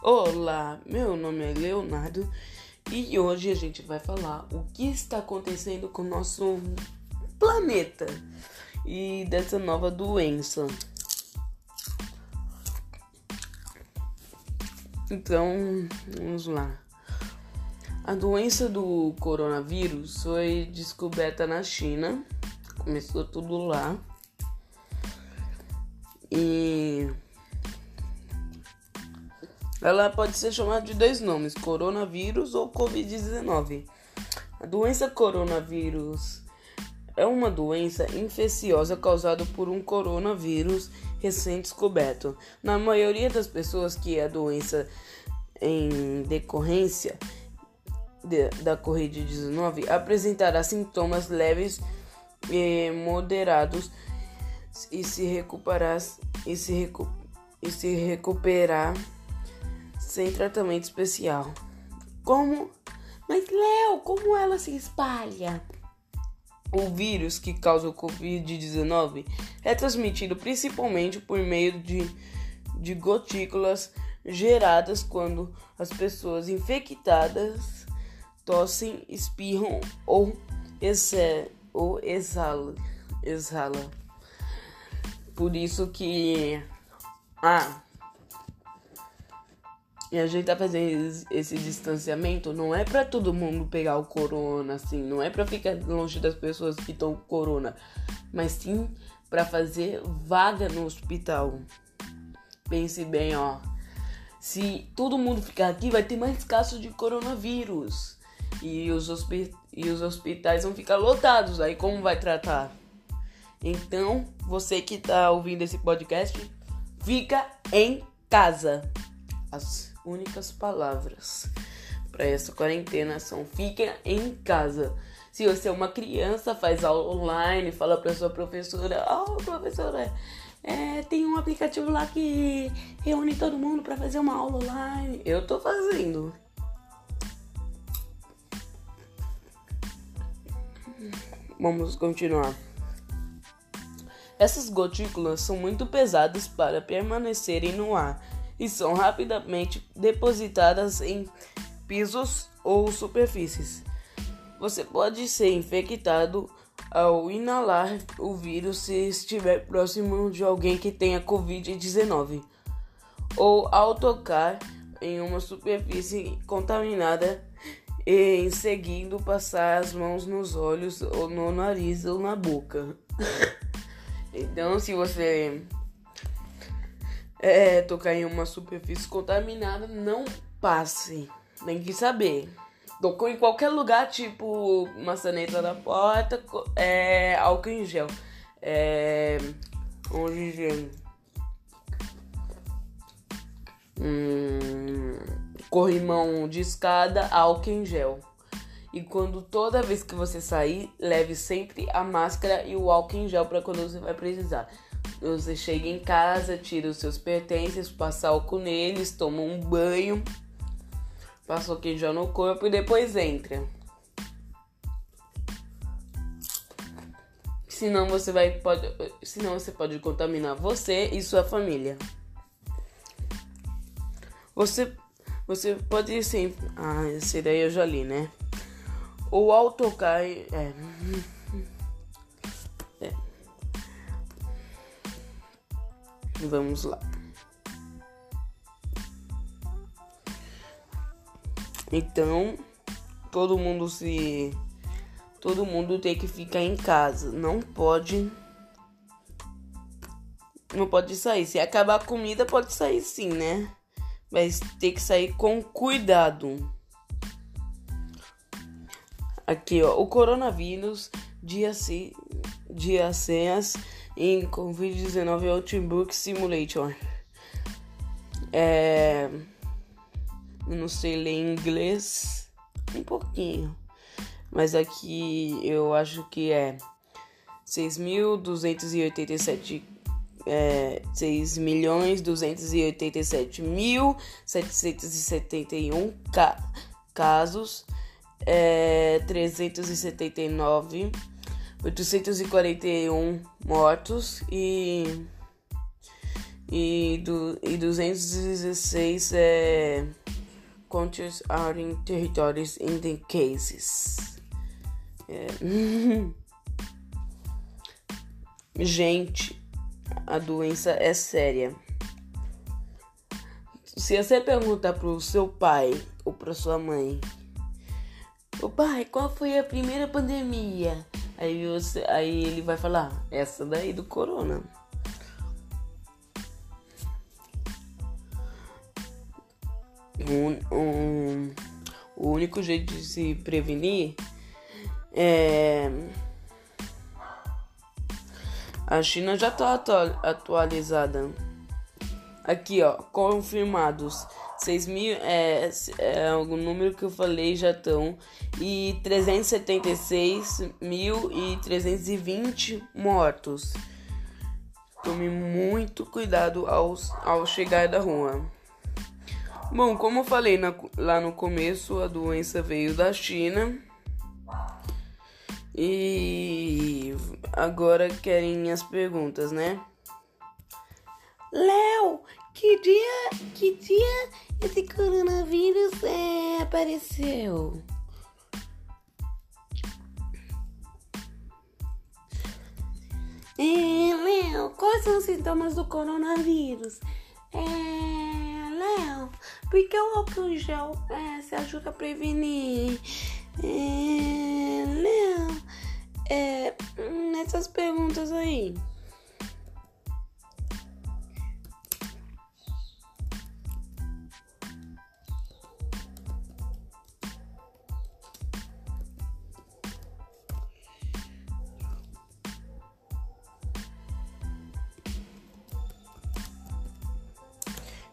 Olá, meu nome é Leonardo e hoje a gente vai falar o que está acontecendo com o nosso planeta e dessa nova doença. Então, vamos lá. A doença do coronavírus foi descoberta na China, começou tudo lá. E ela pode ser chamada de dois nomes: coronavírus ou Covid-19. A doença coronavírus é uma doença infecciosa causada por um coronavírus recém-descoberto. Na maioria das pessoas que a doença em decorrência de, da Covid-19 apresentará sintomas leves e moderados e se recuperar e se, recu e se recuperar sem tratamento especial. Como? Mas Léo, como ela se espalha? O vírus que causa o Covid-19 é transmitido principalmente por meio de, de gotículas geradas quando as pessoas infectadas tossem, espirram ou, exer, ou exalam. exala. Por isso que. Ah, e a gente tá fazendo esse distanciamento não é para todo mundo pegar o corona, assim, não é para ficar longe das pessoas que estão com corona, mas sim para fazer vaga no hospital. Pense bem, ó. Se todo mundo ficar aqui, vai ter mais casos de coronavírus. E os, e os hospitais vão ficar lotados. Aí como vai tratar? Então, você que tá ouvindo esse podcast, fica em casa. As únicas palavras para essa quarentena são fiquem em casa. Se você é uma criança, faz aula online, fala para sua professora: "Oh, professora, é, tem um aplicativo lá que reúne todo mundo para fazer uma aula online". Eu tô fazendo. Vamos continuar. Essas gotículas são muito pesadas para permanecerem no ar e são rapidamente depositadas em pisos ou superfícies. Você pode ser infectado ao inalar o vírus se estiver próximo de alguém que tenha Covid-19 ou ao tocar em uma superfície contaminada e em seguida passar as mãos nos olhos ou no nariz ou na boca. então, se você é, tocar em uma superfície contaminada, não passe. Tem que saber. Tocou em qualquer lugar, tipo maçaneta da porta, é, álcool em gel. É, onde hum, corrimão de escada, álcool em gel. E quando toda vez que você sair, leve sempre a máscara e o álcool em gel para quando você vai precisar. Você chega em casa, tira os seus pertences, passa álcool neles, toma um banho, passa o queijo no corpo e depois entra. Senão você vai pode, senão você pode contaminar você e sua família. Você você pode sempre, ah, esse daí eu já li, né? O autocar é Vamos lá. Então, todo mundo se todo mundo tem que ficar em casa, não pode não pode sair. Se acabar a comida, pode sair sim, né? Mas tem que sair com cuidado. Aqui, ó, o coronavírus dia se dia senhas em Covid-19 Outbook Simulator. É. Não sei ler inglês um pouquinho, mas aqui eu acho que é 6.287 é, 6 milhões 287 mil 771 ca casos é, 379 841 mortos e e, do, e 216 é countries are in territories in the cases. É. Gente, a doença é séria. Se você perguntar pro seu pai ou pra sua mãe, o pai, qual foi a primeira pandemia? Aí, você, aí ele vai falar, essa daí do corona. Um, um, o único jeito de se prevenir é. A China já está atualizada. Aqui, ó, confirmados. 6 mil é, é o número que eu falei já estão. E 376.320 mortos. Tome muito cuidado ao, ao chegar da rua. Bom, como eu falei na, lá no começo, a doença veio da China. E agora querem as perguntas, né? Léo, que dia, que dia esse coronavírus é, apareceu? É, Léo, quais são os sintomas do coronavírus? É, Léo, por que o álcool gel é, se ajuda a prevenir? É, Léo, é, nessas perguntas aí.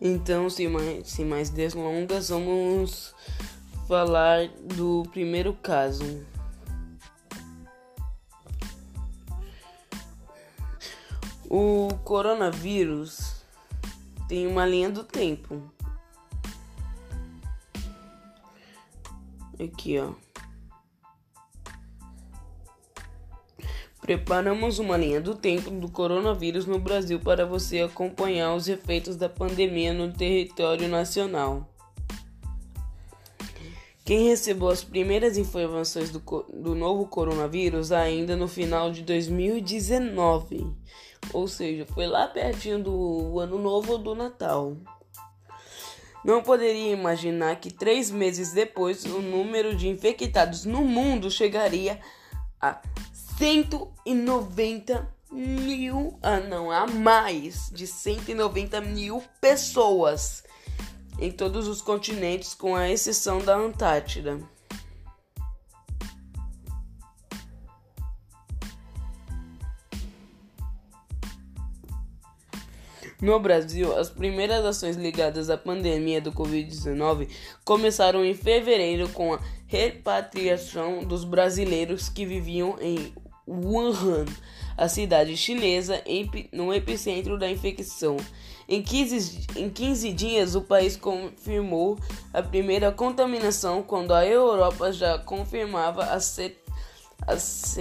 Então, sem mais, sem mais delongas, vamos falar do primeiro caso. O coronavírus tem uma linha do tempo. Aqui, ó. Preparamos uma linha do tempo do coronavírus no Brasil para você acompanhar os efeitos da pandemia no território nacional. Quem recebeu as primeiras informações do, do novo coronavírus ainda no final de 2019, ou seja, foi lá pertinho do ano novo ou do Natal. Não poderia imaginar que três meses depois o número de infectados no mundo chegaria a 190 mil, ah não, a mais de 190 mil pessoas em todos os continentes, com a exceção da Antártida. No Brasil, as primeiras ações ligadas à pandemia do Covid-19 começaram em fevereiro com a repatriação dos brasileiros que viviam em Wuhan, a cidade chinesa no epicentro da infecção. Em 15, em 15 dias, o país confirmou a primeira contaminação, quando a Europa já confirmava as, as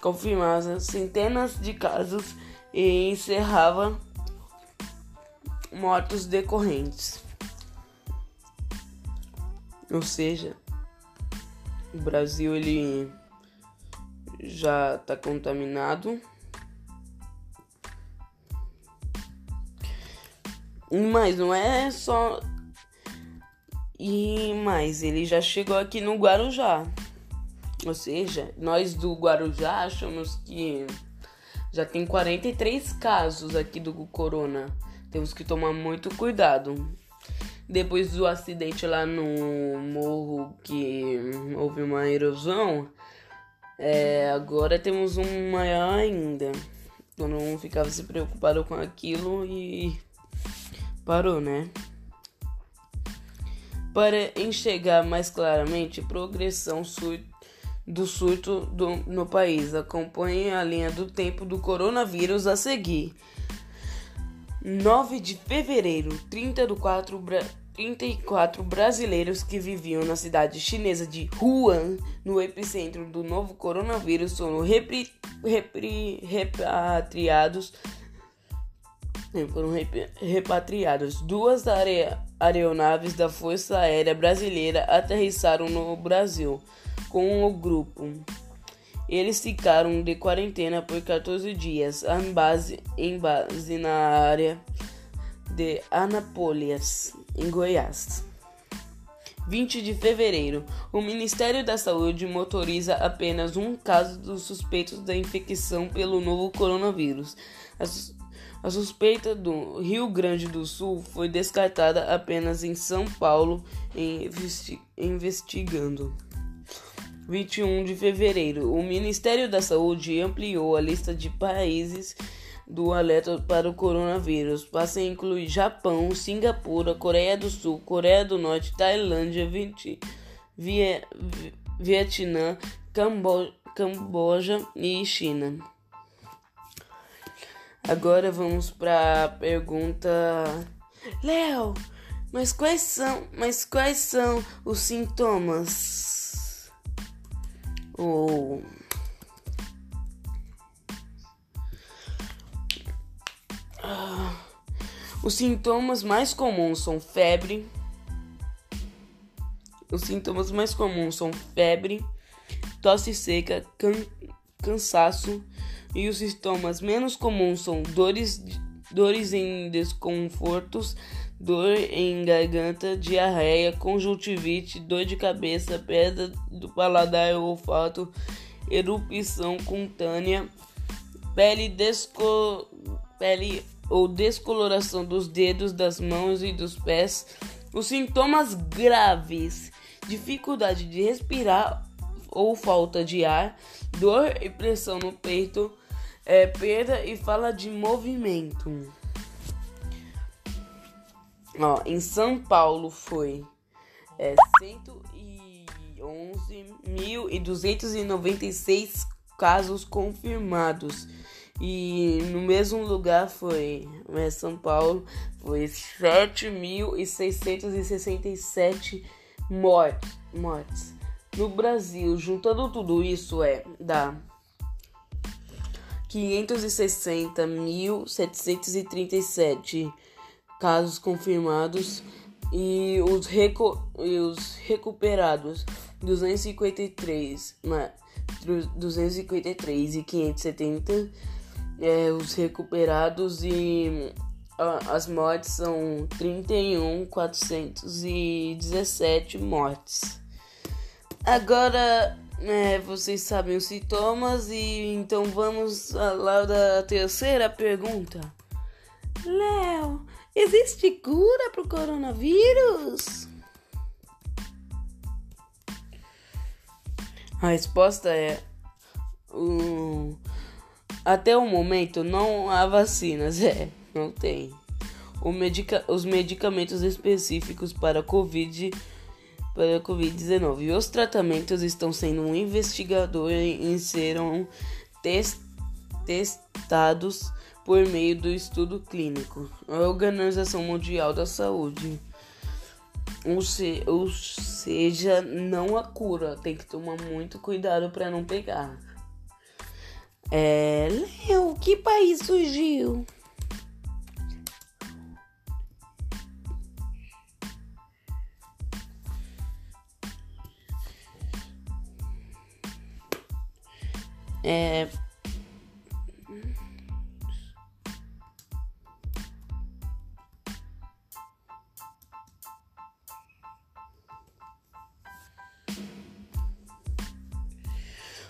confirmava centenas de casos e encerrava mortos decorrentes. Ou seja, o Brasil ele já está contaminado. Mas não é só. E mais, ele já chegou aqui no Guarujá. Ou seja, nós do Guarujá achamos que já tem 43 casos aqui do corona. Temos que tomar muito cuidado. Depois do acidente lá no morro que houve uma erosão, é, agora temos um maior ainda. Eu não ficava se preocupado com aquilo e parou, né? Para enxergar mais claramente progressão do surto do, no país, acompanhe a linha do tempo do coronavírus a seguir. 9 de fevereiro, 30 do 4, 34 brasileiros que viviam na cidade chinesa de Wuhan, no epicentro do novo coronavírus, foram repri, repri, repatriados foram repatriados. Duas aeronaves da Força Aérea Brasileira aterrissaram no Brasil com o grupo. Eles ficaram de quarentena por 14 dias em base, em base na área de Anápolis, em Goiás. 20 de fevereiro. O Ministério da Saúde motoriza apenas um caso dos suspeitos da infecção pelo novo coronavírus. A suspeita do Rio Grande do Sul foi descartada apenas em São Paulo, investi investigando. 21 de fevereiro. O Ministério da Saúde ampliou a lista de países do alerta para o coronavírus. Passa a incluir Japão, Singapura, Coreia do Sul, Coreia do Norte, Tailândia, Vietnã, Cambo Camboja e China. Agora vamos para a pergunta Léo, mas quais são, mas quais são os sintomas? Ou ah, os sintomas mais comuns são febre. Os sintomas mais comuns são febre, tosse seca, can cansaço, e os sintomas menos comuns são dores, dores em desconfortos, dor em garganta, diarreia, conjuntivite, dor de cabeça, perda do paladar ou olfato, erupção cutânea, pele, desco, pele ou descoloração dos dedos, das mãos e dos pés. Os sintomas graves, dificuldade de respirar ou falta de ar, dor e pressão no peito, é, perda e fala de movimento. Ó, em São Paulo foi é, 111.296 casos confirmados. E no mesmo lugar foi né, São Paulo, foi 7.667 mortes, mortes. No Brasil, juntando tudo isso, é dá 560.737 casos confirmados e os, recu e os recuperados 253, 253 e 570 é, os recuperados e a, as mortes são 31.417 mortes. Agora é, vocês sabem os sintomas e então vamos lá da terceira pergunta. Léo, existe cura para o coronavírus? A resposta é: um, até o momento não há vacinas. É, não tem. Medica, os medicamentos específicos para Covid para a Covid-19. Os tratamentos estão sendo investigados e serão test, testados por meio do estudo clínico. A Organização Mundial da Saúde. Ou, se, ou seja, não a cura. Tem que tomar muito cuidado para não pegar. É, Léo, que país surgiu? É...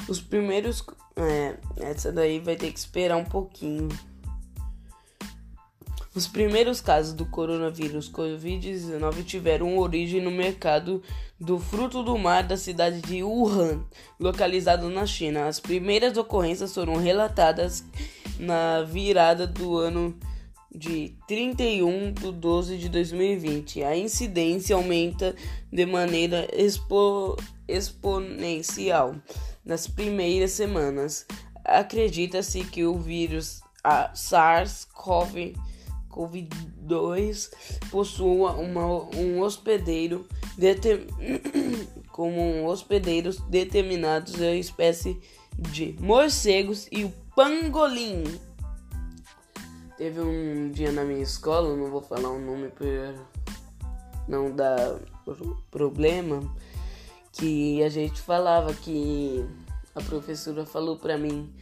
Os primeiros. É, essa daí vai ter que esperar um pouquinho. Os primeiros casos do coronavírus Covid-19 tiveram origem no mercado do fruto do mar da cidade de Wuhan, localizado na China. As primeiras ocorrências foram relatadas na virada do ano de 31 de 12 de 2020. A incidência aumenta de maneira expo exponencial nas primeiras semanas. Acredita-se que o vírus SARS-CoV Covid-2 possua uma, um hospedeiro como um hospedeiros determinados a espécie de morcegos e o pangolim. teve um dia na minha escola, não vou falar o nome por não dar problema, que a gente falava que a professora falou pra mim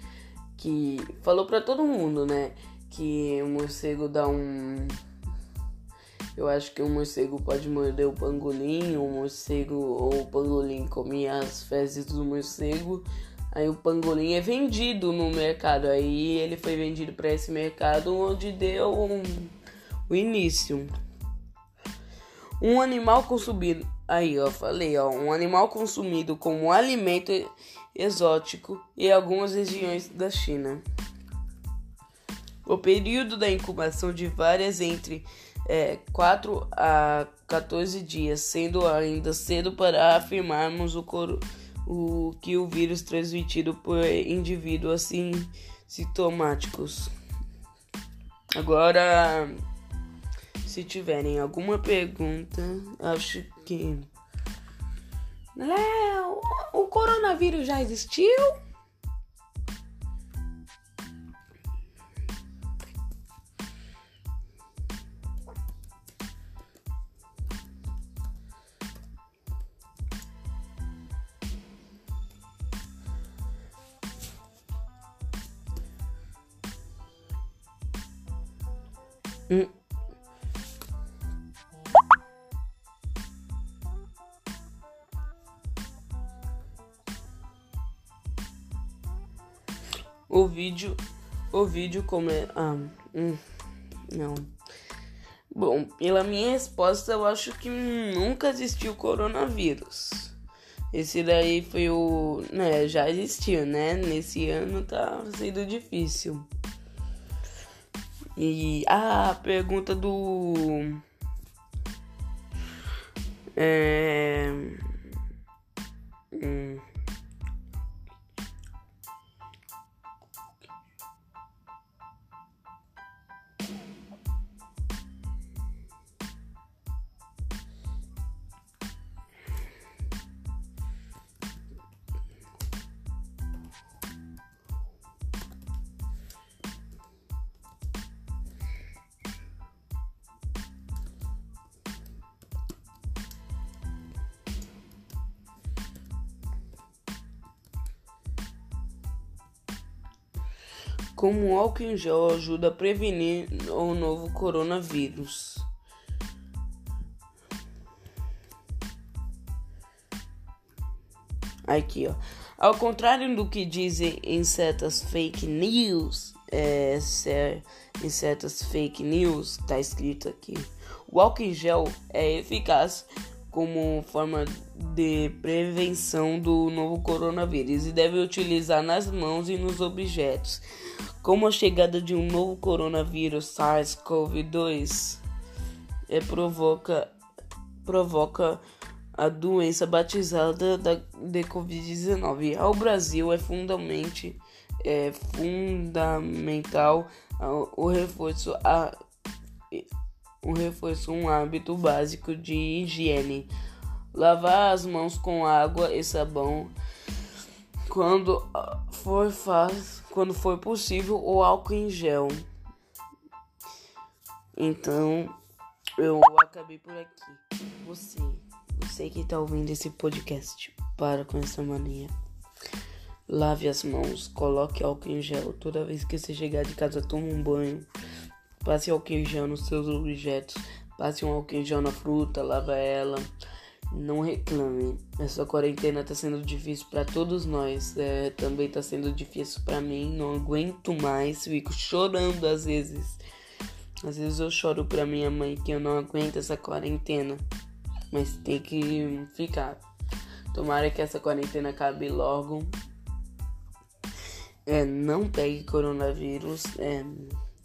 que falou pra todo mundo, né, que o morcego dá um eu acho que o morcego pode morder o pangolim, o morcego ou o pangolim comia as fezes do morcego. Aí o pangolim é vendido no mercado. Aí ele foi vendido para esse mercado onde deu um, o início. Um animal consumido. Aí, ó, falei, ó, um animal consumido como alimento exótico em algumas regiões da China. O período da incubação de várias entre é, 4 a 14 dias, sendo ainda cedo para afirmarmos o, coro, o que o vírus transmitido por indivíduos assim sintomáticos. Agora, se tiverem alguma pergunta, acho que. Léo, o coronavírus já existiu? O vídeo, o vídeo como é, ah, hum, não. Bom, pela minha resposta, eu acho que nunca existiu coronavírus. Esse daí foi o, né, já existiu, né? Nesse ano tá sendo difícil. E a pergunta do. É. como o álcool em gel ajuda a prevenir o novo coronavírus. Aqui, ó. Ao contrário do que dizem em certas fake news, é, em certas fake news, tá escrito aqui. O álcool em gel é eficaz como forma de prevenção do novo coronavírus e deve utilizar nas mãos e nos objetos. Como a chegada de um novo coronavírus SARS-CoV-2 é, provoca, provoca a doença batizada da, de Covid-19 ao Brasil é fundamentalmente é fundamental o reforço a um reforço um hábito básico de higiene. Lavar as mãos com água e sabão quando for faz, quando for possível o álcool em gel. Então, eu acabei por aqui. Você, você que está ouvindo esse podcast, para com essa mania. Lave as mãos, coloque álcool em gel. Toda vez que você chegar de casa, tome um banho. Passe álcool em gel nos seus objetos. Passe um álcool em gel na fruta, lava ela. Não reclame. Essa quarentena tá sendo difícil para todos nós. É, também tá sendo difícil para mim. Não aguento mais. Fico chorando às vezes. Às vezes eu choro pra minha mãe que eu não aguento essa quarentena. Mas tem que ficar. Tomara que essa quarentena acabe logo. É, não pegue coronavírus. É,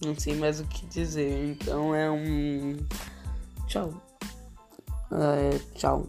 não sei mais o que dizer. Então é um. Tchau. É, tchau.